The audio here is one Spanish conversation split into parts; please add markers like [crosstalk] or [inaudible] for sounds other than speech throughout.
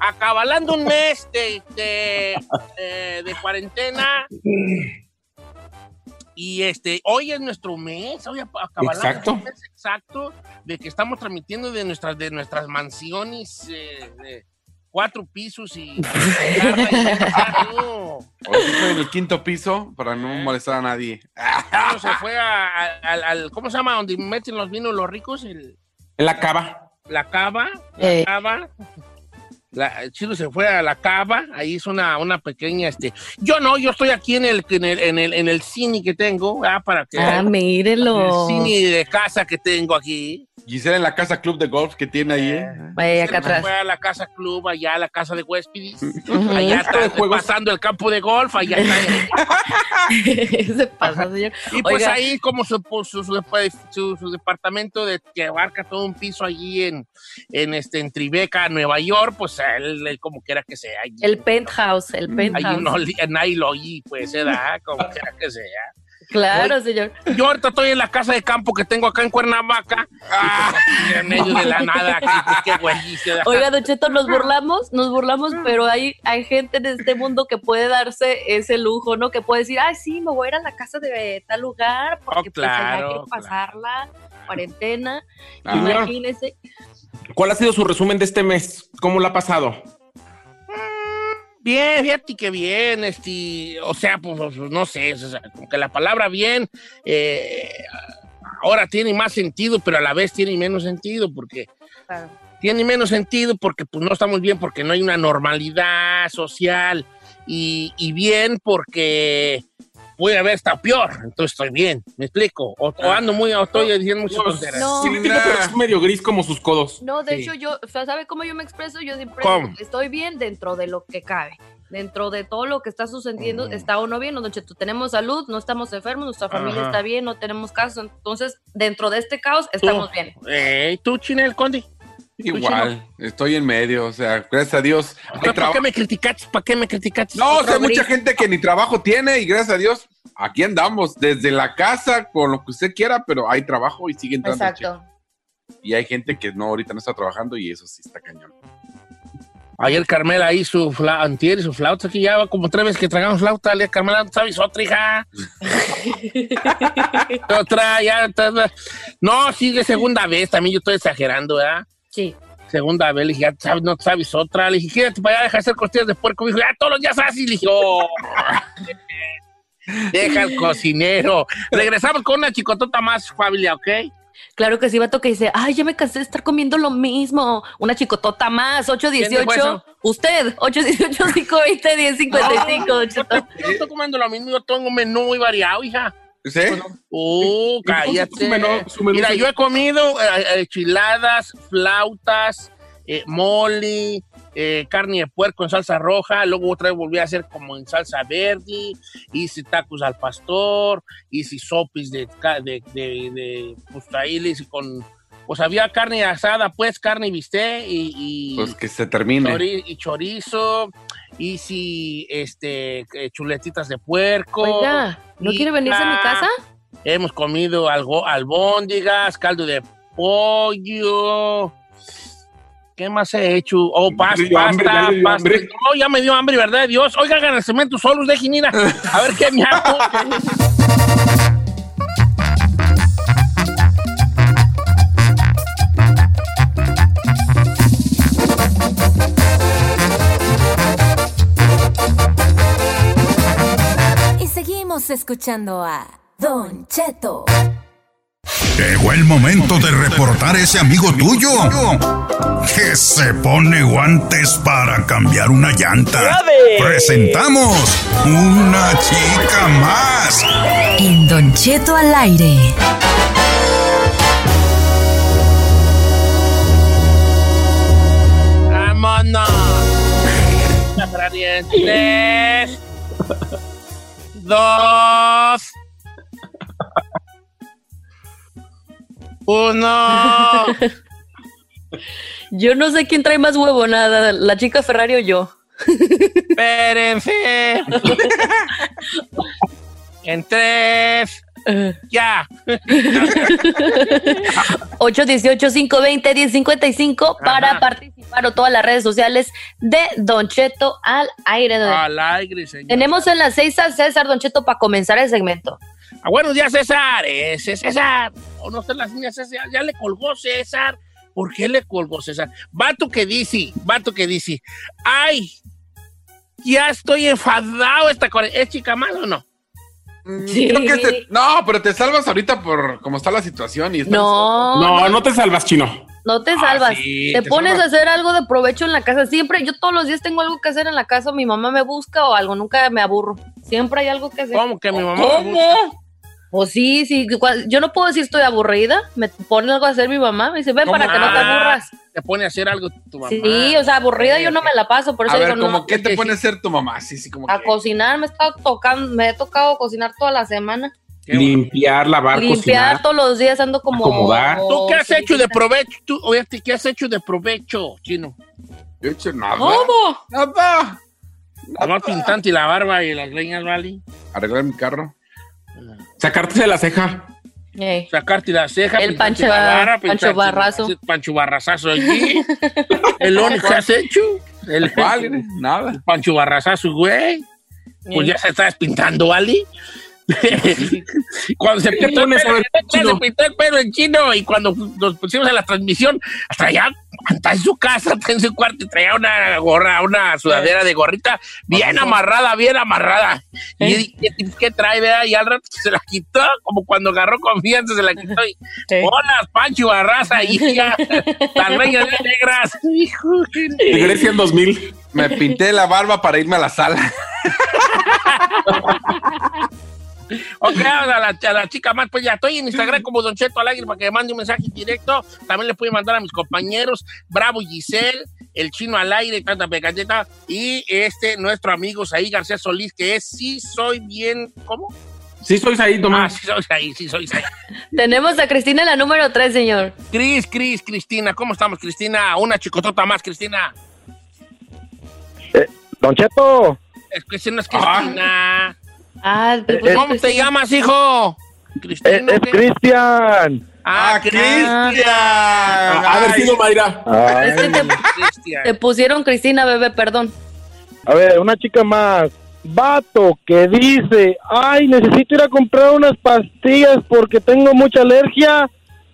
Acabalando un mes de, de, eh, de cuarentena. Y este, hoy es nuestro mes, hoy acabalando Exacto. un mes exacto de que estamos transmitiendo de nuestras, de nuestras mansiones eh, de cuatro pisos y... [laughs] No, Hoy estoy en el quinto piso para no molestar a nadie. Se fue a- a- al, al- ¿cómo se llama? Donde meten los vinos los ricos, el, la cava. la cava, la Eh. cava. La, el chino se fue a la cava, ahí hizo una, una pequeña, este, yo no, yo estoy aquí en el, en el, en el, en el cine que tengo, ah, para que Ah, el mírelo. cine de casa que tengo aquí. Gisela en la casa club de golf que tiene ahí. ¿eh? Vaya acá Se atrás. fue a la casa club, allá a la casa de huéspedes, allá está pasando el campo de golf, allá está. [laughs] Se pasa, señor. Y pues Oiga, ahí como su, pues, su, su, su- su departamento de, que abarca todo un piso allí en, en, este, en Tribeca, Nueva York, pues él, él como quiera que sea. Allí, el penthouse, el penthouse. no, nadie lo oye, pues se da, como quiera que sea. Claro, señor. Yo ahorita estoy en la casa de campo que tengo acá en Cuernavaca, ah, en medio de la nada, aquí, pues, qué güey, se da. Oiga, Don Cheto, nos burlamos, nos burlamos, Mm. pero hay, hay gente en este mundo que puede darse ese lujo, ¿no? Que puede decir, ay, sí, me voy a ir a la casa de tal lugar porque Oh, pues allá claro, quiero pasarla, cuarentena. Ah. Imagínese. ¿Cuál ha sido su resumen de este mes? ¿Cómo lo ha pasado? Bien, fíjate que bien, este, o sea, pues, pues, no sé, o sea, como que la palabra bien eh, ahora tiene más sentido, pero a la vez tiene menos sentido, porque Claro. tiene menos sentido porque pues no estamos bien, porque no hay una normalidad social, y, y bien porque puede haber estado peor, entonces estoy bien, me explico, o, o ando muy, o estoy diciendo muchas tonteras. No. Sí, pero es medio gris como sus codos. No, de Sí. hecho, yo, o sea, ¿sabe cómo yo me expreso? Yo siempre ¿Cómo? estoy bien dentro de lo que cabe. Dentro de todo lo que está sucediendo, Mm. está uno bien, Don Cheto, tenemos salud, no estamos enfermos, nuestra familia Ajá. está bien, no tenemos casos. Entonces, dentro de este caos, estamos bien. Eh, ¿Tú, Chinel Conde? Igual, estoy en medio, o sea, gracias a Dios. ¿Para qué me criticaste? ¿Para qué me criticaste? No, o sea, hay mucha gente que ni trabajo tiene y gracias a Dios, aquí andamos, desde la casa, con lo que usted quiera, pero hay trabajo y sigue entrando. Exacto. cheque. Y hay gente que no, ahorita no está trabajando y eso sí está cañón. Ayer Carmela hizo su flauta, antier su flauta, aquí ya va como tres veces que tragamos flauta, le Carmela, ¿no sabes otra, hija? [laughs] otra, ya, no, sí, de segunda vez, también yo estoy exagerando, ¿verdad? Sí. Segunda vez, le dije, ya sabes, no sabes otra, le dije, quédate para allá, deja de hacer costillas de puerco, me dijo, ya todos los días así, le dije, oh. [laughs] Deja al cocinero. Regresamos con una chicotota más familia, ¿ok? Claro que sí, vato que dice, ay, ya me cansé de estar comiendo lo mismo. Una chicotota más, dijo 818. eso? Usted, 818 520 1055 Yo Don estoy, Cheto. yo estoy comiendo lo mismo, yo tengo un menú muy variado, hija. ¿Sí? Oh, cállate. su menú- su menú Mira, yo he comido eh, eh, enchiladas, flautas, eh, mole, eh, carne de puerco en salsa roja, luego otra vez volví a hacer como en salsa verde, hice tacos al pastor, hice sopis de, de, de, de pues ahí le hice con, pues había carne asada, pues carne y bistec y, y, Pues que se termine. y chorizo, hice este, eh, chuletitas de puerco. Oiga, ¿no y- quiere venirse a mi casa? Hemos comido algo, albóndigas, caldo de pollo. ¿Qué más he hecho? Oh, pasta, dio hambre, ya pasta, pasta. hambre. No, ya me dio hambre, ¿verdad, Dios? Oiga, hagan el cemento solos, dejen ir a, a ver qué me hago. [laughs] escuchando a Don Cheto. Llegó el momento de reportar ese amigo tuyo que se pone guantes para cambiar una llanta. Presentamos una chica más. En Don Cheto al aire. ¡Vámonos! [laughs] Dos, uno. [laughs] Yo no sé quién trae más huevonada, la chica Ferrari o yo. Espérense. [laughs] En tres. Ya. [laughs] 818-520-1055 para Ajá. participar o todas las redes sociales de Don Cheto al aire. Al aire, señor. Tenemos en las seis a César Don Cheto para comenzar el segmento. Ah, buenos días, César. Ese César. O no está las niñas, César. Ya le colgó César. ¿Por qué le colgó César? Vato que dice, vato que dice, ay, ya estoy enfadado esta ¿Es chica más o no? Sí. Creo que te- no, pero te salvas ahorita por cómo está la situación. Y estás- No, No, no te salvas, chino. no te Ah, salvas. sí, te, te pones salvas. a hacer algo de provecho en la casa. Siempre, yo todos los días tengo algo que hacer en la casa. Mi mamá me busca o algo, nunca me aburro. Siempre hay algo que hacer. ¿Cómo que mi mamá? ¿Cómo? Pues sí, sí. Yo no puedo decir estoy aburrida. Me pone algo a hacer mi mamá. Me dice, ven para que no te Ah, aburras. Te pone a hacer algo tu mamá. Sí, o sea, aburrida yo no me la paso. Por eso A ver, digo, como no. qué te pone a hacer tu mamá, sí, sí, como A que- cocinar, me he estado tocando, me he tocado cocinar toda la semana. Qué bueno. Limpiar, lavar, Limpiar cocinar. todos los días ando como. Acomodar. ¿Tú qué has Sí, hecho de provecho? Tú, oye, ¿qué has hecho de provecho, chino? Yo he hecho nada. ¿Cómo? Nada. Tomar pintante y la barba y las leñas, ¿vale? Arreglar mi carro. Sacarte de la ceja. Ey. Sacarte la ceja. El pintarte Pancho- la barba, Pancho Barrazo. Pancho Barrazazo allí. [laughs] El único que has hecho. El, ¿Cuál? Nada. el Pancho Barrazazo, güey. Pues ya se está despintando, ¿vale? [laughs] cuando se ¿Qué te pintó, el a pelo, se pintó el pelo en chino y cuando nos pusimos en la transmisión, hasta allá, está en su casa, [laughs] está en su cuarto y traía una gorra, una sudadera de gorrita bien amarrada, bien amarrada. Y yo dije, ¿qué, qué trae, verdad? Y al rato se la quitó, como cuando agarró confianza, se la quitó y, hola, Pancho Barraza, hija, [laughs] las reyes negras. Hijo, Grecia en 2000. Me pinté la barba para irme a la sala. [laughs] Ok, a la, a la chica más, pues ya estoy en Instagram como Don Cheto Alegre para que me mande un mensaje directo. También le puede mandar a mis compañeros Bravo Giselle, el chino al aire, tanta pecacheta, y este, nuestro amigo Saí García Solís, que es Sí Soy Bien, ¿cómo? Sí, sois ahí, Ah, Tomás. sí soy ahí, sí soy ahí. [laughs] Tenemos a Cristina, la número 3, señor. Cris, Cris, Cristina, ¿cómo estamos, Cristina? Una chicotota más, Cristina. Don Cheto, Es que ese no es Cristina. Ah, Eh, pues, ¿Cómo te llamas, hijo? es, Cristina. es ¿qué? Cristian. Ah, ¡Ah, Cristian. Cristian! Haber Ay, sido Mayra. Ay, Es que te, Cristian. te pusieron Cristina, bebé, perdón. a ver, una chica más. Vato que dice, ay, necesito ir a comprar unas pastillas porque tengo mucha alergia.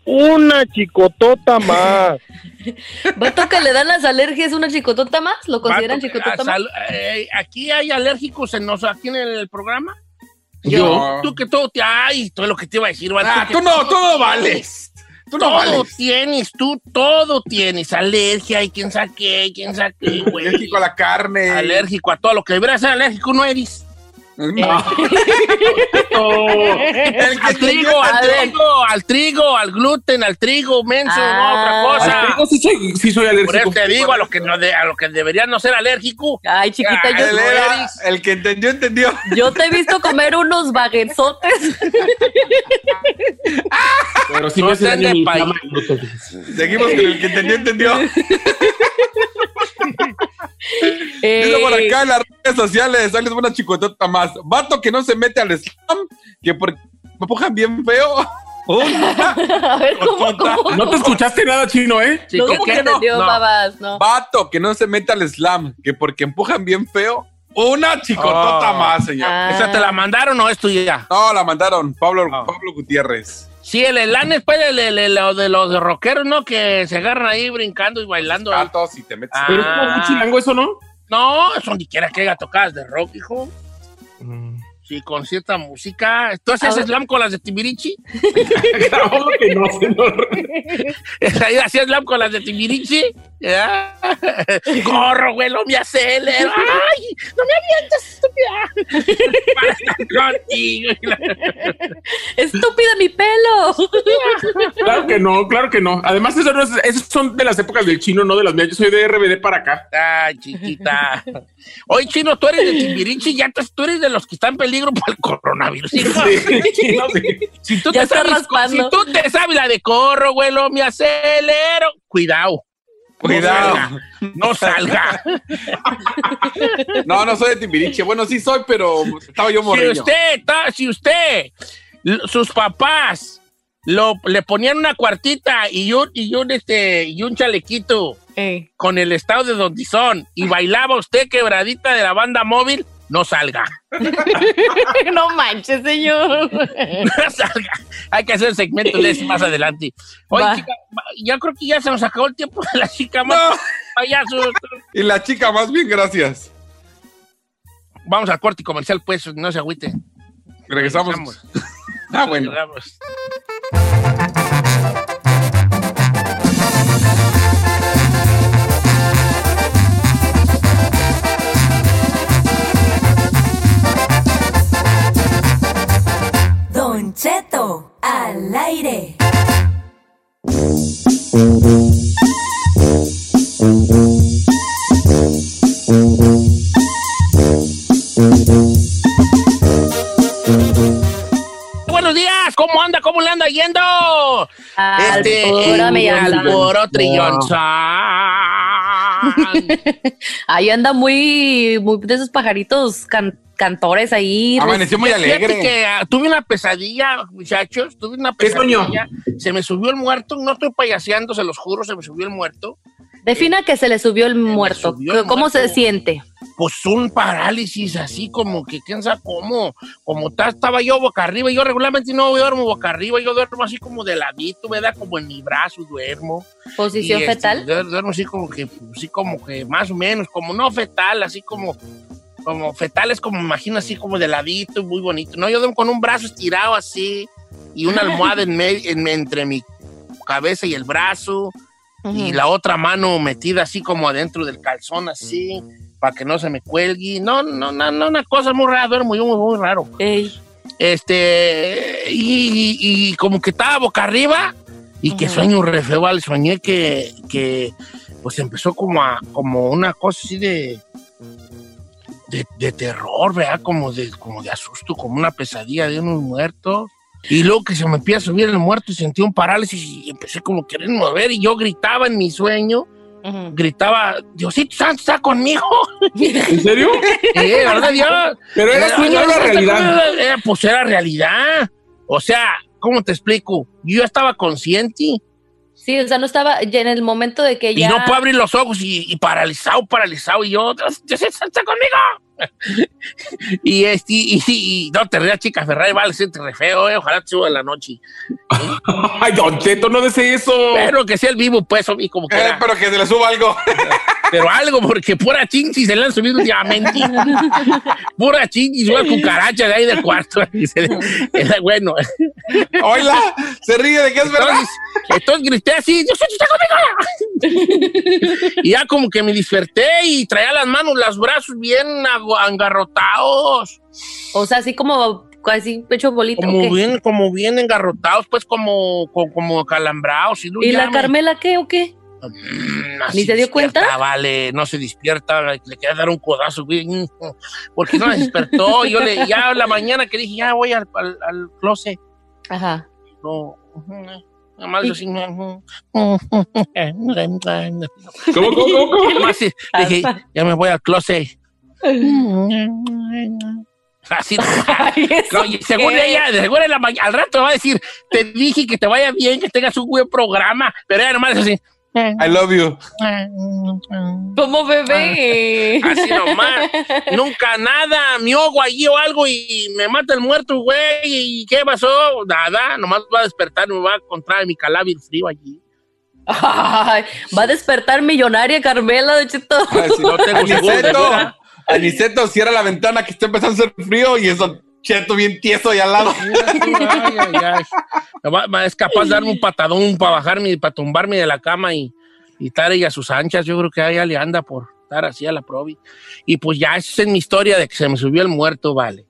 Una chicotota más. [laughs] ¿Vato que le dan las alergias una chicotota más? ¿Lo consideran Vato, chicotota más? eh, aquí hay alérgicos en nos, aquí en el programa. Yo. Tú que todo te. Ay, todo lo que te iba a decir, vato, Ah, tú no, todo- tú no vales. Tú no todo vales. tienes, tú todo tienes. Alergia y quién sabe qué, quién sabe qué, güey. Alérgico a la carne. Alérgico a todo lo que debería ser alérgico, no eres. [laughs] No. El que Al trigo, al trigo, al trigo, al gluten, al trigo, menso, no otra cosa. Al trigo sí soy, sí soy Por alérgico. eso te digo, a lo que, no de- a lo que debería no ser alérgico. Ay, chiquita, yo, Él era- el que entendió, entendió. yo te he visto comer unos baguetzotes. Pero sí No me hace daño el. Seguimos con el que entendió, entendió. [laughs] Eh, Dice por acá en las redes sociales, ahí les voy una chicotota más. Vato que no se mete al slam, que porque me empujan bien feo. [laughs] Una [laughs] a ver, ¿cómo, cómo? No te escuchaste nada chino, ¿eh? Sí, No ¿qué, se qué? entendió, No. babas, no. Vato que no se mete al slam, que porque empujan bien feo. Una chicotota Oh. más, señor. Ah. ¿Esa te la mandaron o es tuya? No, la mandaron Pablo, Ah. Pablo Gutiérrez. Sí, el elán es pues, el, el- el- lo de los rockeros, ¿no? Que se agarran ahí brincando y bailando. y te metes. Ah. Pero es como un chilango eso, ¿no? No, eso ni quiera que haya tocadas de rock, hijo. Sí, con cierta música. ¿Tú hacías A ver. slam con las de Timbirichi? [laughs] Claro que no, señor. Ahí [laughs] hacías slam con las de Timbirichi. ¿Ya? [laughs] Corro, güey, lo me acelero. ¡Ay! ¡No me avientes, estúpida! Para estar contigo. Estúpida mi pelo. Claro que no, claro que no. Además, eso no es- esas son de las épocas del chino, no de las mías. Yo soy de RBD para acá. Ay, chiquita. Oye, Chino, tú eres de Timbirichi, ya tú, tú eres de los que están en peligro el coronavirus. Sí, sí. Si tú, te sabes, raspando. si tú te sabes la de corro, güey, lo me acelero, cuidado. Cuidado. No salga. No, no soy de Timbiriche. Bueno, sí soy, pero estaba yo si morrido. usted, ta- si usted, sus papás lo, le ponían una cuartita y un, y un, este, y un chalequito con el estado de donde son y bailaba usted quebradita de la banda móvil, no salga. [laughs] no manches, señor. [laughs] No salga. Hay que hacer segmento de ese más adelante. Oye, chica, ya creo que ya se nos acabó el tiempo de la chica más payaso. [laughs] Y la chica más bien, gracias. Vamos al corte comercial, pues, no se agüite. Regresamos. Ah, bueno. Regresamos. Al aire. Buenos días, ¿cómo anda? ¿Cómo le anda yendo? Mi anda. Alboro Trillón. [laughs] Ahí anda muy, muy de esos pajaritos can- cantores ahí. Amaneció muy alegre. que ah, tuve una pesadilla, muchachos, tuve una ¿Qué soñó? pesadilla. Se me subió el muerto, no estoy payaseando, se los juro, se me subió el muerto. Defina que se le subió el muerto. subió el ¿Cómo se muerto. siente? Pues un parálisis así como que quién sabe cómo, como ta- estaba yo boca arriba, yo regularmente no duermo boca arriba, yo duermo así como de ladito, ¿verdad? Como en mi brazo duermo. ¿Posición Y, este, fetal? duer- duermo así como que, así como que más o menos, como no fetal, así como, como fetal es como, me imagino así como de ladito, muy bonito. No, yo duermo con un brazo estirado así y una almohada en en- entre mi cabeza y el brazo y la otra mano metida así como adentro del calzón así para que no se me cuelgue. No, no, no, no, una cosa muy rara, duermo yo muy, muy raro. Ey. Este, y, y como que estaba boca arriba y que Ujú. sueño re feo, vale, soñé que, que pues empezó como a, como una cosa así de, de, de terror, ¿verdad? Como de, como de asusto, como una pesadilla de unos muertos. Y luego que se me empieza a subir el muerto y sentí un parálisis y empecé como a querer mover y yo gritaba en mi sueño, gritaba, Diosito Santo está conmigo. [laughs] ¿En serio? Sí, ¿verdad, Dios? Pero era sueño o era realidad. Era, pues era realidad. O sea, ¿cómo te explico? Yo ya estaba consciente Sí, o sea, no estaba ya en el momento de que y ya... no puedo abrir los ojos y, y paralizado, paralizado. Y yo, Dios, Diosito Santo está conmigo. [laughs] y, este, y, y- no te rías, chica Ferrari, vale, siente re feo, eh, ojalá te suba en la noche. [laughs] Ay, Don Cheto, no des eso. Pero que sea el vivo, pues, y como que. Eh, pero que se le suba algo. [laughs] Pero algo, porque pura chinchi se le han subido últimamente. pura chinchi, una cucaracha de ahí del cuarto. Se bueno. Hola, se ríe de que es verdad. Entonces, grité así, ¡Dios está conmigo! y ya como que me desperté y traía las manos, los brazos bien engarrotados. O sea, así como casi pecho bolito. ¿o Como bien, como bien engarrotados, pues como, como, como calambrados. Y, luego ¿Y ya la me- Carmela qué o qué? Mm, ¿Ni se dio cuenta? Vale, no se despierta, le quería dar un codazo, güey, mm, porque no la despertó. Yo le, ya la mañana que dije, ya voy al, al, al closet. Ajá. No, nada más así. ¿Cómo, cómo, cómo, cómo? Dije, ya me voy al closet. Así. [laughs] No, y según qué? ella, según en la ma- al rato va a decir, te dije que te vaya bien, que tengas un buen programa, pero ella nomás es así. I love you. Como bebé. Así nomás. Nunca nada, me ahogo allí o algo y me mata el muerto, güey. ¿Y qué pasó? Nada, nomás va a despertar me va a encontrar mi caláver frío allí. Ay, va a despertar millonaria Carmela, de Cheto. Ah, sí. No tengo seguro de Aniceto, cierra la ventana que está empezando a hacer frío y eso cheto bien tieso ahí al lado. Ay, ay, ay. Es capaz de darme un patadón para bajarme, para tumbarme de la cama y, y estar ella a sus anchas. Yo creo que ella le anda por estar así a la probi. Y pues ya esa es mi historia de que se me subió el muerto, vale.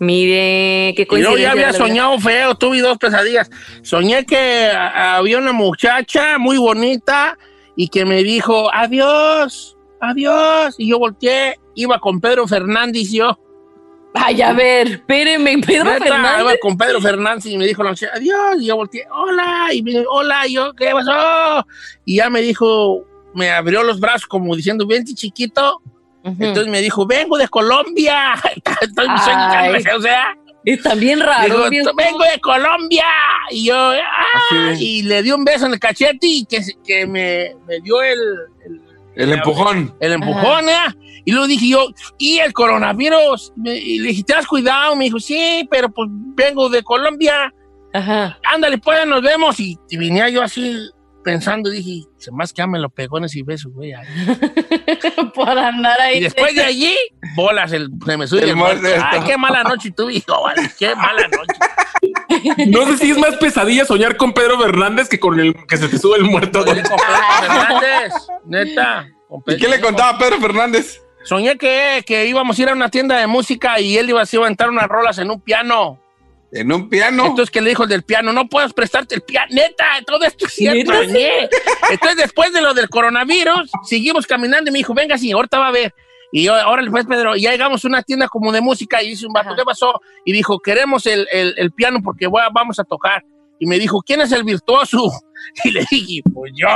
Mire, qué Y luego coincidencia. ya había soñado feo, tuve dos pesadillas. Soñé que había una muchacha muy bonita y que me dijo, adiós, adiós. Y yo volteé, iba con Pedro Fernández y yo. Ay, a ver, espéreme, Pedro Neta, Fernández. iba con Pedro Fernández y me dijo la muchacha, adiós. Y yo volteé, hola. Y me dijo, hola. Y yo, ¿qué pasó? Y ya me dijo, me abrió los brazos como diciendo, vente chiquito. Entonces me dijo, vengo de Colombia. [laughs] Estoy mi sueño, [laughs] o sea. Está bien raro. Dijo, bien- "Tú- vengo de Colombia. Y yo, "Ah", y le di un beso en el cachete y que, se- que me, me dio el, el, El empujón. el empujón, ¿eh? Y luego dije yo, ¿y el coronavirus? Me- y le dije, ¿te has cuidado? Me dijo, sí, pero pues vengo de Colombia. Ajá. Ándale, pues nos vemos. Y, y venía yo así pensando, dije, se más que ya me lo pegó en ese beso, güey. ay". [laughs] Por andar ahí. Y después de allí, bolas, el, se me sube El el. Ay, qué mala noche tuve, hijo, vale, qué mala noche. No sé si es más pesadilla soñar con Pedro Fernández que con el que se te sube el muerto. Con Pedro [laughs] Fernández, neta. con ¿Y qué le contaba Pedro Fernández? Soñé que, que íbamos a ir a una tienda de música y él iba a aventar unas rolas en un piano. En un piano. Entonces que le dijo el del piano, no puedes prestarte el piano, neta, todo esto es cierto. Entonces después de lo del coronavirus, seguimos caminando y me dijo, venga, sí, ahorita va a ver. Y yo, ahora pues Pedro, y ya llegamos a una tienda como de música y dice un vato, Ajá. ¿qué pasó? Y dijo, queremos el, el- el piano porque voy a- vamos a tocar. Y me dijo, ¿quién es el virtuoso? [laughs] Y le dije, pues yo.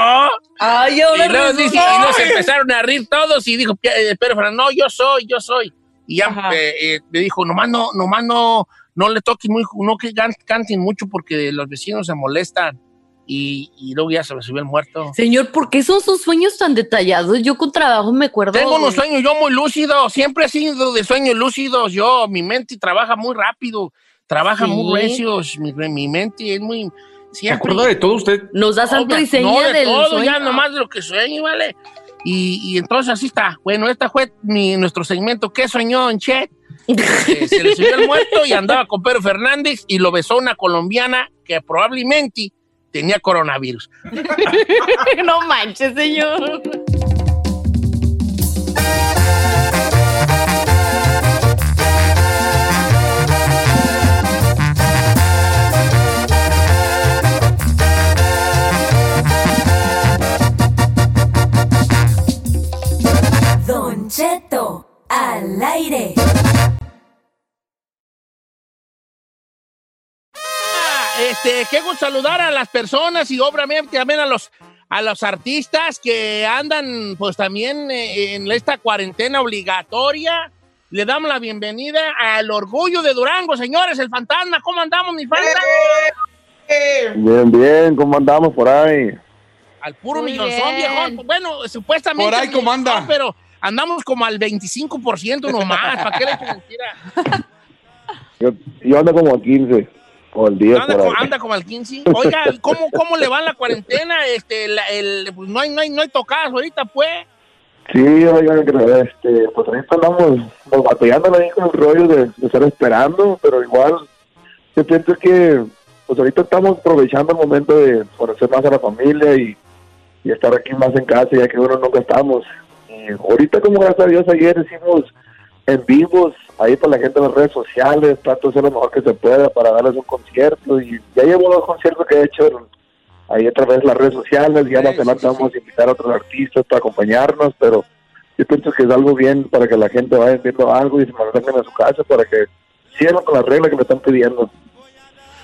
Ay, Y ahora luego, dice- y se empezaron a reír todos y dijo, eh, Pedro Fernández, no, yo soy, yo soy. Y ya eh, eh, me dijo, nomás no, nomás no, no le toquen muy, no que can- canten mucho porque los vecinos se molestan. Y, y luego ya se me subió el muerto. Señor, ¿por qué son sus sueños tan detallados? Yo con trabajo me acuerdo. Tengo unos sueños yo muy lúcidos, siempre he sido de sueños lúcidos. Yo, mi mente trabaja muy rápido, trabaja Sí. muy recios, mi, mi mente es muy... ¿Se acuerda de todo usted? Nos da santo y seña no, de del todo, sueño. ya nomás de lo que sueño, ¿vale? Y, y entonces así está. Bueno, esta fue mi, nuestro segmento. ¿Qué soñó Don Chet? Eh, se le subió el muerto y andaba con Pedro Fernández y lo besó una colombiana que probablemente tenía coronavirus. [laughs] no manches, señor. Don Cheto, al aire. Este, qué gusto saludar a las personas y obviamente también a los, a los artistas que andan pues también eh, en esta cuarentena obligatoria. Le damos la bienvenida al Orgullo de Durango, señores, el fantasma. ¿Cómo andamos, mi fantasma? Bien, bien, ¿cómo andamos por ahí? Al puro Muy millonzón, bien. viejón. Bueno, supuestamente. Por ahí, ¿cómo anda? Pero andamos como al 25% nomás. ¿Para qué le mentira? Yo, yo ando como a 15 o al 10 Anda, como, ahí. anda como al 15. Oiga, ¿cómo, ¿cómo le va en la cuarentena? Este, la- el, pues no hay, no hay, no hay tocadas ahorita, pues. Sí, oigan, que, este, pues ahorita andamos pues, batallando ahí con el rollo de, de estar esperando, pero igual yo pienso que pues ahorita estamos aprovechando el momento de conocer más a la familia y, y estar aquí más en casa ya que uno nunca estamos. Y ahorita como gracias a Dios ayer hicimos en vivos ahí para la gente en las redes sociales, trato de hacer lo mejor que se pueda para darles un concierto y ya llevo dos conciertos que he hecho ahí a través de las redes sociales, ya más adelante vamos a invitar a otros artistas para acompañarnos, pero yo pienso que es algo bien para que la gente vaya viendo algo y se mantengan a su casa para que sigan con las reglas que me están pidiendo.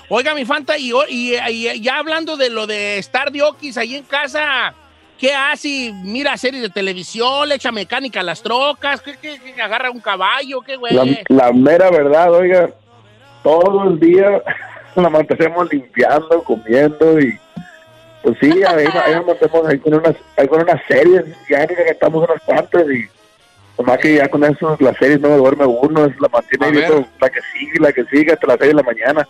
Oiga, mi Fanta, y, y- y ya hablando de lo de estar de Oquis ahí en casa, ¿qué hace? ¿Mira series de televisión? ¿Le echa mecánica a las trocas? ¿Qué, qué- qué agarra un caballo? ¿Qué güey? La, la mera verdad, oiga, todo el día [laughs] la mantenemos limpiando, comiendo y pues sí, ahí, ahí nos mantenemos ahí con unas, ahí con unas series, ya que estamos unas cuantas y nomás que ya con eso las series no duerme uno, es la mantiene la que sigue, la que sigue hasta las seis de la mañana.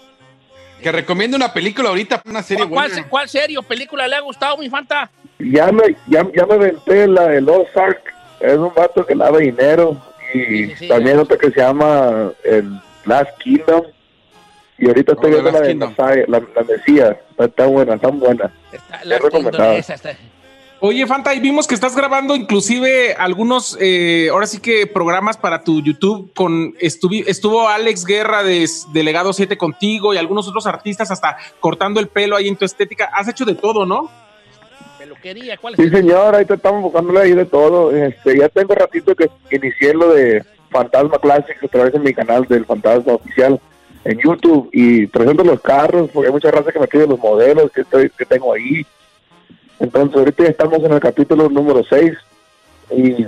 Que recomiende una película ahorita, una serie ¿Cuál, buena. cuál serie o película le ha gustado, mi Fanta? Ya me, ya, ya me aventé la de Lost Ark, es un vato que lava dinero y también otra que se llama el Last Kingdom y ahorita estoy Oh, viendo la de. Messiah, la, la Mesías, está, está buena, está buena. La Es recomendada. Oye, Fanta, y vimos que estás grabando inclusive algunos, eh, ahora sí que programas para tu YouTube con estuvi- estuvo Alex Guerra de Delegado 7 contigo y algunos otros artistas hasta cortando el pelo ahí en tu estética. Has hecho de todo, ¿no? Peluquería, ¿cuál es? Sí, señor, ahí te estamos buscándole ahí de todo. Este, ya tengo ratito que inicié lo de Fantasma Classic a través de mi canal del Fantasma Oficial en YouTube y presento los carros, porque hay mucha raza que me pide los modelos que, estoy, que tengo ahí. Entonces, ahorita estamos en el capítulo número 6 y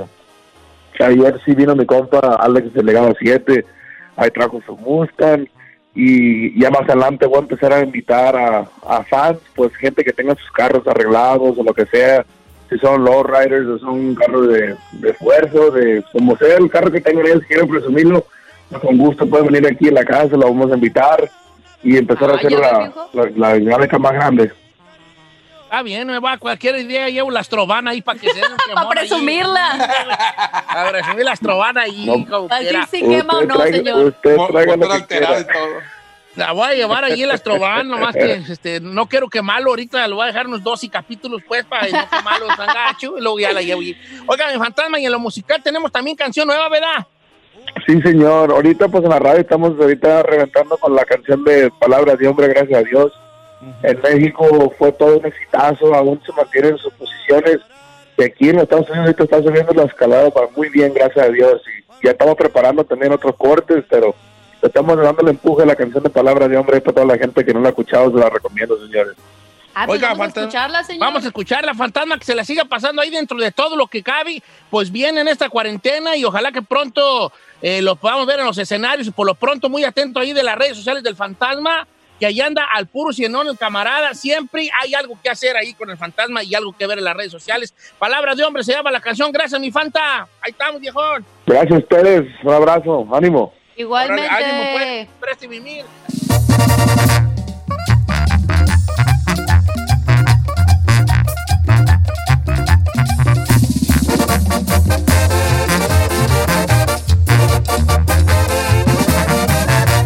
ayer sí vino mi compa Alex Delegado 7, ahí trajo su Mustang y ya más adelante voy a empezar a invitar a, a fans, pues gente que tenga sus carros arreglados o lo que sea, si son lowriders o son carros de, de esfuerzo, de como sea el carro que tengan ellos, quieren presumirlo, pues con gusto pueden venir aquí a la casa, lo vamos a invitar y empezar a Ah, hacer la, la, la dinámica más grande. Ah, bien, me va cualquier idea, llevo las trovanas ahí para que se den un [laughs] Para presumirla. Para presumir las trovanas ahí, No. como quiera. decir si quema o no, traiga- señor. Usted traiga lo motor que alterado quiera. y todo. La voy a llevar ahí en las trovanas, nomás que [laughs] este, no quiero quemarlo ahorita, lo voy a dejar unos dos y capítulos pues para no quemarlo tan gacho y luego ya la llevo. ahí. Oiga, mi fantasma, y en lo musical tenemos también canción nueva, ¿verdad? Sí, señor. Ahorita, pues en la radio estamos ahorita reventando con la canción de Palabras de Hombre, gracias a Dios. En México fue todo un exitazo, aún se mantienen sus posiciones. Y aquí en Estados Unidos ahorita está subiendo la escalada para muy bien, gracias a Dios. Y ya estamos preparando también otros cortes, pero estamos dando el empuje a la canción de Palabras de Hombre para toda la gente que no la ha escuchado, se la recomiendo, señores. Ah, pues Oiga, vamos a fantasma. escucharla, señor. Vamos a escuchar la fantasma que se la siga pasando ahí dentro de todo lo que cabe, pues viene en esta cuarentena y ojalá que pronto eh, lo podamos ver en los escenarios y por lo pronto muy atento ahí de las redes sociales del fantasma, que ahí anda al puro cienón el camarada, siempre hay algo que hacer ahí con el fantasma y algo que ver en las redes sociales. Palabras de hombre se llama la canción, gracias mi fanta, ahí estamos viejón. Gracias a ustedes, un abrazo, ánimo. Igualmente. Órale, ánimo, pues, preste mil.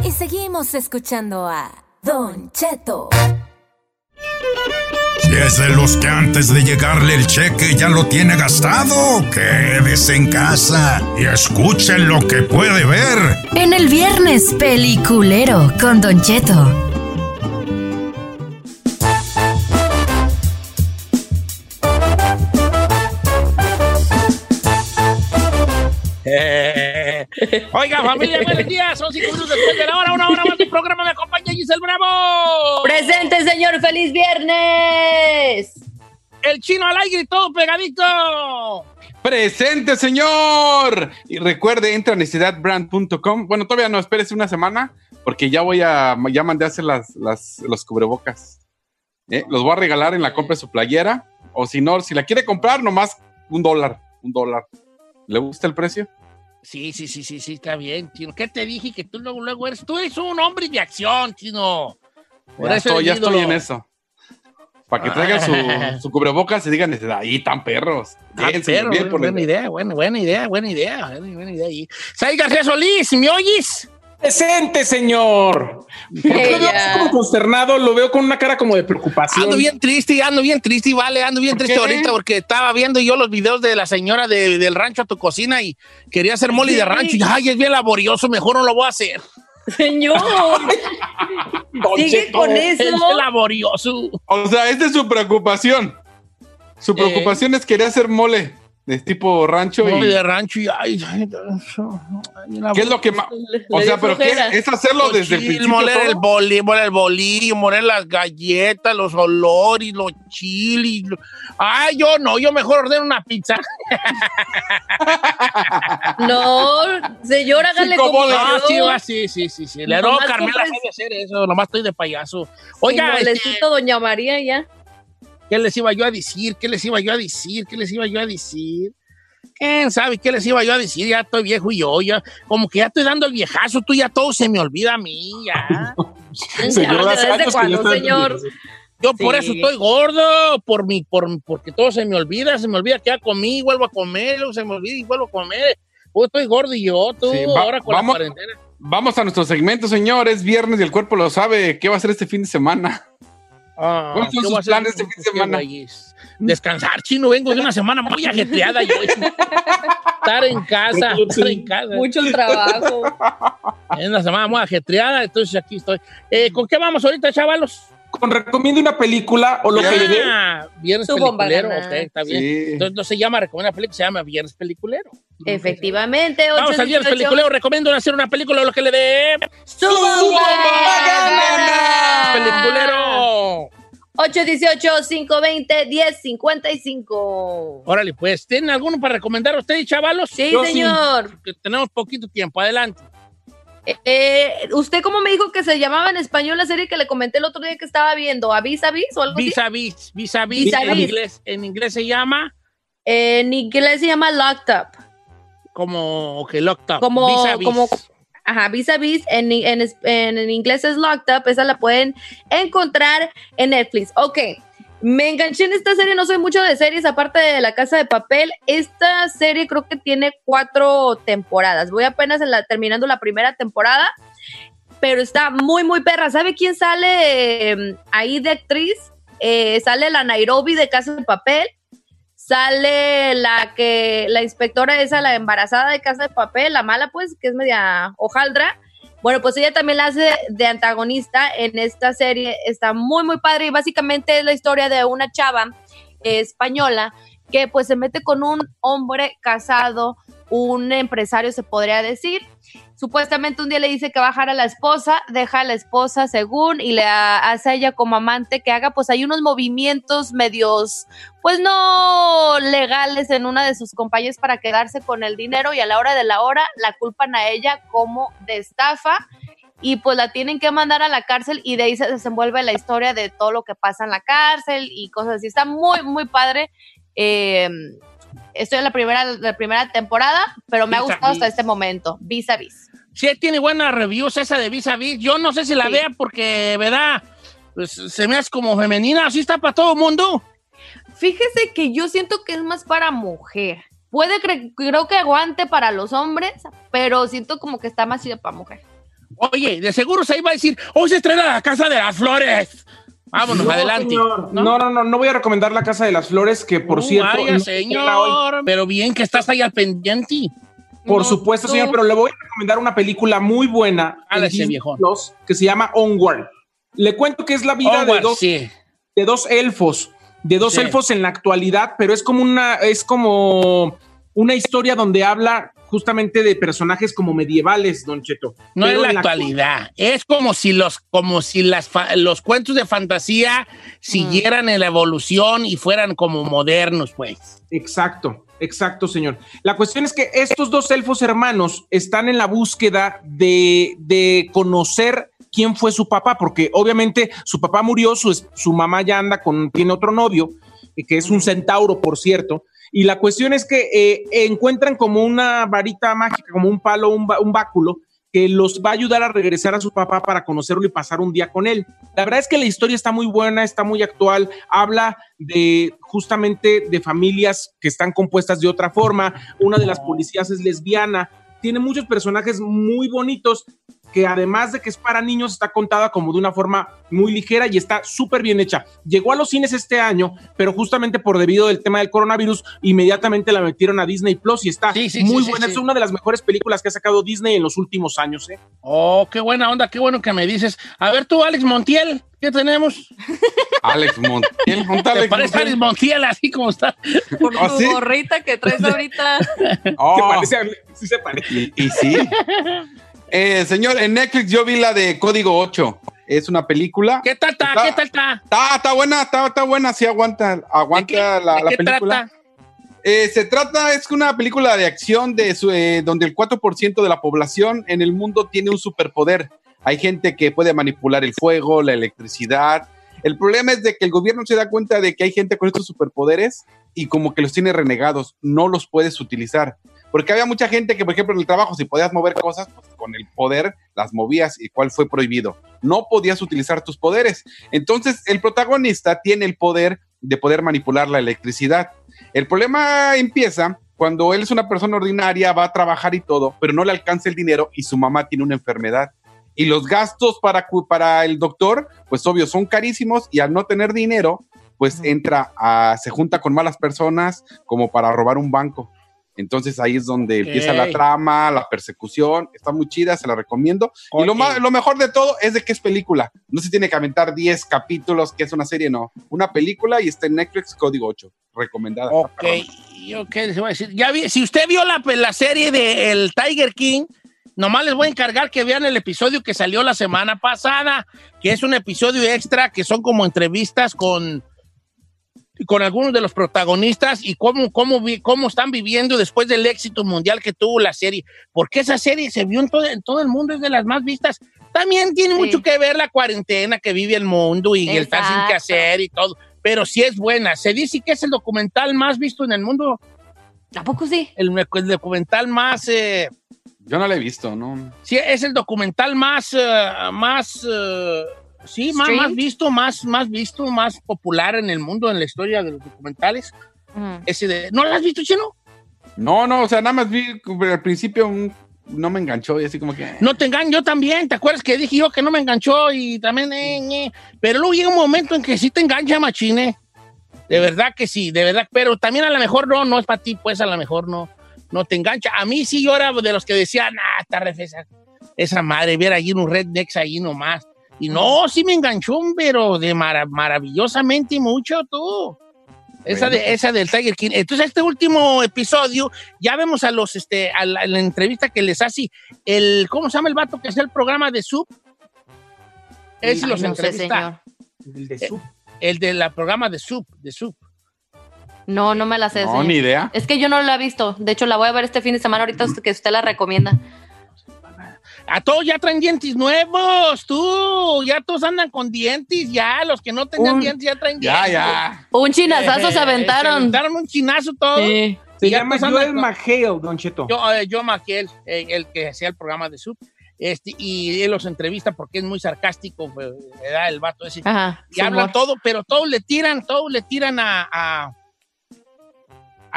Y seguimos escuchando a Don Cheto. Si es de los que antes de llegarle el cheque ya lo tiene gastado, quédese en casa y escuchen lo que puede ver. En el viernes peliculero con Don Cheto. Oiga, familia, buenos días. Son cinco minutos después de la hora, una hora más de programa. Me acompaña Giselle Bravo. Presente, señor. ¡Feliz viernes! El chino al aire y todo pegadito. Presente, señor. Y recuerde, entra a necesidadbrand.com. Bueno, todavía no, espérese una semana, porque ya voy a, ya mandé a hacer las, las- los cubrebocas. ¿Eh? Los voy a regalar en la compra de su playera. O si no, si la quiere comprar, nomás un dólar, un dólar. ¿Le gusta el precio? Sí, sí, sí, sí, sí, está bien, chino. ¿Qué te dije? Que tú luego, luego eres, tú eres un hombre de acción, chino. Por Ya eso estoy, ya estoy en eso. Para que traigan su, [laughs] su cubrebocas y digan, ahí tan perros. Ah, Bien, bien buena idea, buena, buena idea, buena idea, buena, idea ahí. García Solís, ¿me oyes? Presente, señor. ¿Por qué lo veo así como consternado? Lo veo con una cara como de preocupación. Ando bien triste, ando bien triste, vale, ando bien triste qué? ahorita porque estaba viendo yo los videos de la señora de- del rancho a tu cocina y quería hacer mole de rancho y ay, es bien laborioso, mejor no lo voy a hacer. Señor, [laughs] sigue con Es eso. bien laborioso. O sea, esta es su preocupación. Su preocupación es querer hacer mole de tipo rancho. Mole y, de rancho y ay, ay, ¿Qué es lo que más? O sea, pero ¿qué? Es hacerlo desde el principio. moler el todo? bolillo, moler el bolillo, moler las galletas, los olores, los chilis. lo- Ay, yo no, yo mejor ordeno una pizza. [laughs] No, señor, hágale Sí, ¿cómo como le- No, sí, va, sí, sí, sí, sí. Le no, Carmela compres- sabe hacer eso, nomás estoy de payaso. Oiga, este, molecito, doña María, ya. ¿Qué les iba yo a decir? ¿Qué les iba yo a decir? ¿Qué les iba yo a decir? ¿Quién sabe qué les iba yo a decir? Ya estoy viejo y yo, ya, como que ya estoy dando el viejazo, tú ya todo se me olvida a mí, ya. [laughs] Señor, ¿desde cuándo, señor? Yo por eso estoy gordo, por mi, por, porque todo se me olvida, se me olvida que ya comí, vuelvo a comer, luego se me olvida y vuelvo a comer. Pues estoy gordo y yo, tú, Sí, va- ahora con vamos- la cuarentena. Vamos a nuestro segmento, señor. Es viernes y el cuerpo lo sabe. ¿Qué va a hacer este fin de semana? Ah, ¿Cuáles son ¿qué sus planes este fin de ¿Qué, semana? Descansar, chino, vengo de una semana muy ajetreada yo. estar en casa, estar en casa. Mucho trabajo. Es una semana muy ajetreada, entonces aquí estoy. Eh, ¿Con qué vamos ahorita, chavalos? Con recomiendo una película o lo que le dé. Ah, Viernes Peliculero, ganada. ok, está bien. Sí. Entonces no se llama Recomienda Película, se llama Viernes Peliculero. Efectivamente, Vamos al Viernes 818. Peliculero, recomiendo hacer una película o lo que le dé. ¡Su bomba ganada! Peliculero. 818-520-1055. Órale, pues, ¿tienen alguno para recomendar a ustedes, chavalos? Sí, Yo señor. Tenemos poquito tiempo, adelante. Eh, ¿Usted cómo me dijo que se llamaba en español la serie que le comenté el otro día que estaba viendo? ¿Avis, avis o algo así? Vis a vis, vis a vis, Vis a en vis. inglés, en inglés se llama En inglés se llama Locked Up. como que locked up. Como- vis a vis. como- Ajá, vis a vis, en, en, en- en inglés es Locked Up, esa la pueden encontrar en Netflix. Ok, me enganché en esta serie, no soy mucho de series, aparte de La Casa de Papel. Esta serie creo que tiene cuatro temporadas. Voy apenas en la, terminando la primera temporada, pero está muy, muy perra. ¿Sabe quién sale eh, ahí de actriz? Eh, sale la Nairobi de Casa de Papel. Sale la que, la inspectora esa, la embarazada de Casa de Papel, la mala pues, que es media hojaldra. Bueno, pues ella también la hace de antagonista en esta serie. Está muy, muy padre y básicamente es la historia de una chava española que pues se mete con un hombre casado, un empresario se podría decir. Supuestamente un día le dice que va a la esposa, deja a la esposa según y le hace a ella como amante que haga pues hay unos movimientos medios pues no legales en una de sus compañías para quedarse con el dinero y a la hora de la hora la culpan a ella como de estafa y pues la tienen que mandar a la cárcel y de ahí se desenvuelve la historia de todo lo que pasa en la cárcel y cosas así. Está muy, muy padre. Eh, estoy en la primera, la primera temporada, pero me ha Vis gustado hasta este momento. Vis a vis. Sí, tiene buenas reviews esa de vis a vis. Yo no sé si la Sí. vea porque, ¿verdad? Pues, se me hace como femenina, así está para todo el mundo. Fíjese que yo siento que es más para mujer. Puede, cre- creo que aguante para los hombres, pero siento como que está más para mujer. Oye, de seguro se iba a decir, hoy se estrena la Casa de las Flores. Vámonos, No, adelante. señor. No, no, no, no voy a recomendar La Casa de las Flores, que por Uh, cierto. vaya, no señor. Pero bien que estás ahí al pendiente. Por supuesto, tú. señor, pero le voy a recomendar una película muy buena. Plus, que se llama Onward. Le cuento que es la vida de dos, sí. de dos elfos, de dos Sí. elfos en la actualidad, pero es como una, es como una historia donde habla justamente de personajes como medievales, Don Cheto. No es en la actualidad. Es como si los, como si las los cuentos de fantasía siguieran en la evolución y fueran como modernos, pues. Exacto, exacto, señor. La cuestión es que estos dos elfos hermanos están en la búsqueda de, de conocer quién fue su papá, porque obviamente su papá murió, su, su mamá ya anda con, tiene otro novio, eh, que es un centauro, por cierto. Y la cuestión es que eh, encuentran como una varita mágica, como un palo, un, un báculo, que los va a ayudar a regresar a su papá para conocerlo y pasar un día con él. La verdad es que la historia está muy buena, está muy actual, habla de justamente de familias que están compuestas de otra forma. Una de las policías es lesbiana. Tiene muchos personajes muy bonitos que además de que es para niños, está contada como de una forma muy ligera y está súper bien hecha. Llegó a los cines este año, pero justamente por debido del tema del coronavirus, inmediatamente la metieron a Disney Plus y está Sí, sí, muy sí, buena. sí, Es una de las mejores películas que ha sacado Disney en los últimos años. ¿eh? Oh, qué buena onda, qué bueno que me dices. A ver tú, Alex Montiel, ¿qué tenemos? [laughs] Alex Montiel. ¿dónde está ¿Te Alex parece Montiel? Alex Montiel así como está? Por tu ¿Ah, sí? gorrita que traes ahorita. Oh, Que parece, sí se parece. y, y sí. Eh, señor, en Netflix yo vi la de Código 8. Es una película. ¿Qué tal está? Está- ¿Qué tal está? Está, está buena, está, está buena, sí aguanta, aguanta ¿De qué, la, de la qué película. trata? Eh, se trata, es una película de acción de su- eh, donde el 4% de la población en el mundo tiene un superpoder. Hay gente que puede manipular el fuego, la electricidad. El problema es de que el gobierno se da cuenta de que hay gente con estos superpoderes y como que los tiene renegados, no los puedes utilizar. Porque había mucha gente que, por ejemplo, en el trabajo, si podías mover cosas, pues con el poder las movías y cuál fue prohibido. No podías utilizar tus poderes. Entonces, el protagonista tiene el poder de poder manipular la electricidad. El problema empieza cuando él es una persona ordinaria, va a trabajar y todo, pero no le alcanza el dinero y su mamá tiene una enfermedad. Y los gastos para, para el doctor, pues obvio, son carísimos y al no tener dinero, pues entra a, se junta con malas personas como para robar un banco. Entonces ahí es donde empieza la trama, la persecución. Está muy chida, se la recomiendo. Y lo, lo mejor de todo es de que es película. No se tiene que aventar 10 capítulos, que es una serie, no. Una película y está en Netflix Código 8. Recomendada. Ok, y ok, les voy a decir. Ya vi, si usted vio la, la serie de El Tiger King, nomás les voy a encargar que vean el episodio que salió la semana pasada, que es un episodio extra que son como entrevistas con, con algunos de los protagonistas y cómo, cómo, cómo están viviendo después del éxito mundial que tuvo la serie. Porque esa serie se vio en todo, en todo el mundo, es de las más vistas. También tiene Sí. mucho que ver la cuarentena que vive el mundo y el estar sin que hacer y todo. Pero sí es buena. Se dice que es el documental más visto en el mundo. ¿A poco sí? El, el documental más. eh, Yo no la he visto, ¿no? sí, es el documental más. eh, más. eh, sí, más, más visto, más, más visto, más popular en el mundo, en la historia de los documentales. Ese de, ¿No lo has visto, Chino? No, no, o sea, nada más vi al principio un- no me enganchó y así como que. No te engaño, yo también. ¿Te acuerdas que dije yo que no me enganchó y también. eh, eh? Pero luego llega un momento en que sí te engancha, machine. De verdad que sí, de verdad. Pero también a lo mejor no, no es para ti, pues a lo mejor no, no te engancha. A mí sí, yo era de los que decían, ah, está re esa, madre, ver allí un rednecks ahí nomás. Y no, sí me enganchó, pero de mara- maravillosamente mucho tú. Esa, de, esa del Tiger King. Entonces, este último episodio, ya vemos a los, este, a la, a la entrevista que les hace el, ¿cómo se llama el vato que es el programa de Sub? Ay, los no sé, entrevista. señor. El de su- el de la programa de Sub, de Sub. No, no me la sé. No, ni idea. Es que yo no la he visto. De hecho, la voy a ver este fin de semana ahorita que usted la recomienda. A todos ya traen dientes nuevos, tú. Ya todos andan con dientes, ya. Los que no tenían Un- dientes ya traen Ya, dientes. ya. Un chinazazo Eh, se aventaron. Se aventaron un chinazo todo. Sí. Se Y ya llama Joel McHale, Don Cheto. Yo, eh, yo Maquiel, eh, el que hacía el programa de Sub. Este, y él los entrevista porque es muy sarcástico, pues, ¿verdad? el vato ese. Ajá. y hablan todo, pero todos le tiran, todos le tiran a, a,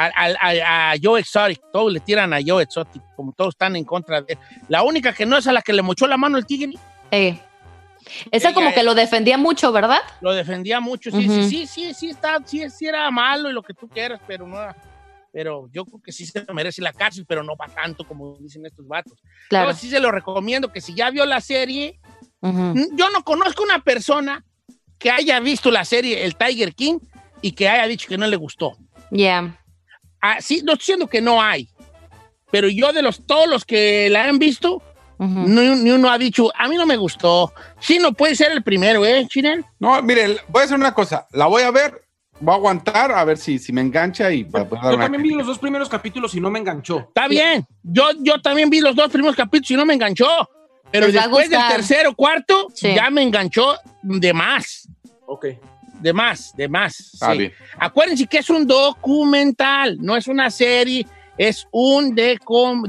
a, a- a Joe Exotic, todos le tiran a Joe Exotic, como todos están en contra de él. La única que no es a la que le mochó la mano el tigre, Eh. Esa Ella como que lo defendía mucho, ¿verdad? lo defendía mucho, sí, Ujú. sí, sí, sí, sí, está, sí, sí era malo y lo que tú quieras, pero no pero yo creo que sí se merece la cárcel, pero no para tanto como dicen estos vatos. Claro. Yo sí se lo recomiendo que si ya vio la serie, Ujú. yo no conozco una persona que haya visto la serie El Tiger King y que haya dicho que no le gustó. Ya. Ah, sí, no estoy diciendo que no hay, pero yo de los todos los que la han visto, Ujú. ni, ni uno ha dicho, a mí no me gustó. Sí, no puede ser el primero, ¿eh, Chinel? No, mire, voy a hacer una cosa. La voy a ver, voy a aguantar a ver si, si me engancha y Yo también vi los dos primeros capítulos y no me enganchó. Está bien. Yo, yo también vi los dos primeros capítulos y no me enganchó. Pero después del tercero, cuarto, Sí. ya me enganchó de más. Ok. De más, de más. Sí. Acuérdense que es un documental, no es una serie, es un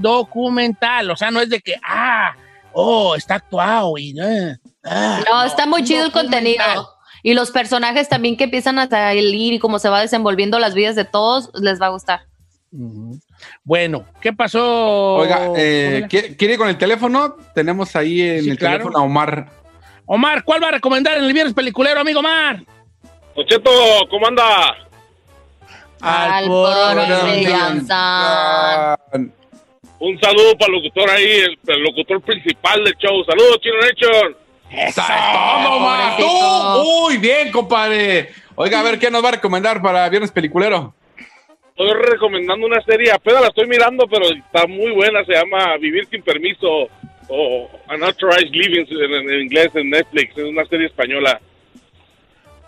documental. O sea, no es de que, ah, oh, está actuado y. eh, ah, No, está muy chido el contenido. Y los personajes también que empiezan a salir y cómo se va desenvolviendo las vidas de todos, les va a gustar. Bueno, ¿qué pasó? Oiga, eh? ¿quiere, con el teléfono? Tenemos ahí en Sí, el claro. teléfono a Omar. Omar, ¿cuál va a recomendar en el viernes peliculero, amigo Omar? Cheto, ¿cómo anda? Al. Un saludo para el locutor ahí, el, el locutor principal del show. Saludos, Chino Nation. ¡Eso es todo. ¡Muy bien, compadre! Oiga, a ver, ¿qué nos va a recomendar para Viernes Peliculero? Estoy recomendando una serie, apenas la estoy mirando, pero está muy buena. Se llama Vivir sin permiso o Unauthorized Living en, en- en inglés en Netflix. Es una serie española.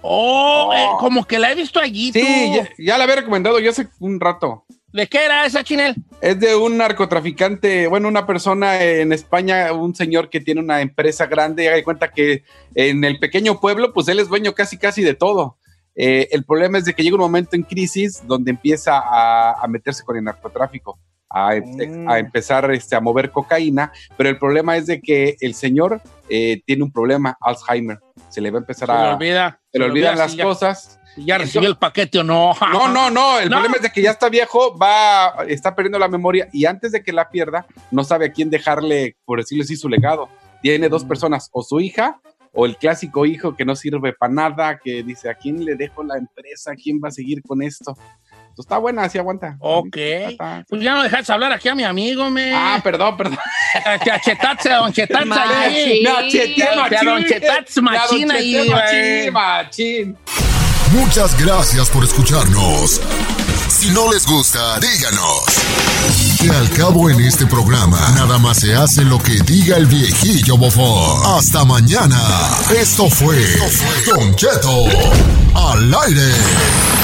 Oh, eh, como que la he visto allí. Sí, ya, ya la había recomendado yo hace un rato. ¿De qué era esa, Chinel? Es de un narcotraficante, bueno, una persona en España, un señor que tiene una empresa grande y haga cuenta que en el pequeño pueblo, pues él es dueño casi casi de todo. Eh, el problema es de que llega un momento en crisis donde empieza a, a meterse con el narcotráfico, a, em- a empezar este, a mover cocaína, pero el problema es de que el señor eh, tiene un problema, Alzheimer. Se le va a empezar Se a... le olvida. Se le olvidan olvida las ya- cosas. Ya recibió el paquete o no. No, no, no. El [laughs] No. problema es de que ya está viejo, va, está perdiendo la memoria y antes de que la pierda, no sabe a quién dejarle, por decirlo así, su legado. Tiene Mm. dos personas, o su hija o el clásico hijo que no sirve para nada, que dice, ¿a quién le dejo la empresa? ¿Quién va a seguir con esto? Entonces, está buena, así aguanta. Ok. Pues ya no dejaste hablar aquí a mi amigo, me. Ah, perdón, perdón. [laughs] A Chetatze, a don ahí. Me acheté, Que a don machín. Me machín machín, machín. Muchas gracias por escucharnos. Si no les gusta, díganos. Que al cabo en este programa, nada más se hace lo que diga el viejillo bofón. Hasta mañana. Esto fue Don Cheto al aire.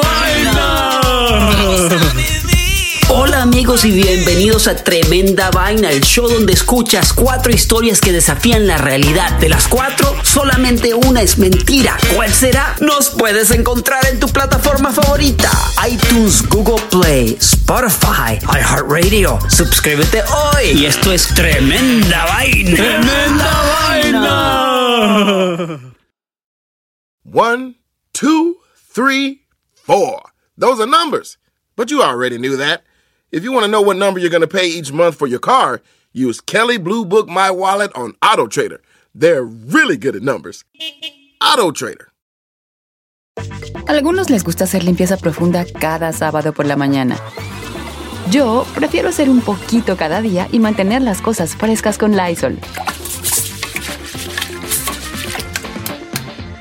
amigos y bienvenidos a Tremenda Vaina, el show donde escuchas cuatro historias que desafían la realidad. De las cuatro, solamente una es mentira. ¿Cuál será? Nos puedes encontrar en tu plataforma favorita. iTunes, Google Play, Spotify, iHeartRadio. Suscríbete hoy. Y esto es Tremenda Vaina. ¡Tremenda vaina! One, two, three, four. Those are numbers. But you already knew that. If you want to know what number you're going to pay each month for your car, use Kelly Blue Book My Wallet on Auto Trader. They're really good at numbers. Auto Trader. Algunos les gusta hacer limpieza profunda cada sábado por la mañana. Yo prefiero hacer un poquito cada día y mantener las cosas frescas con Lysol.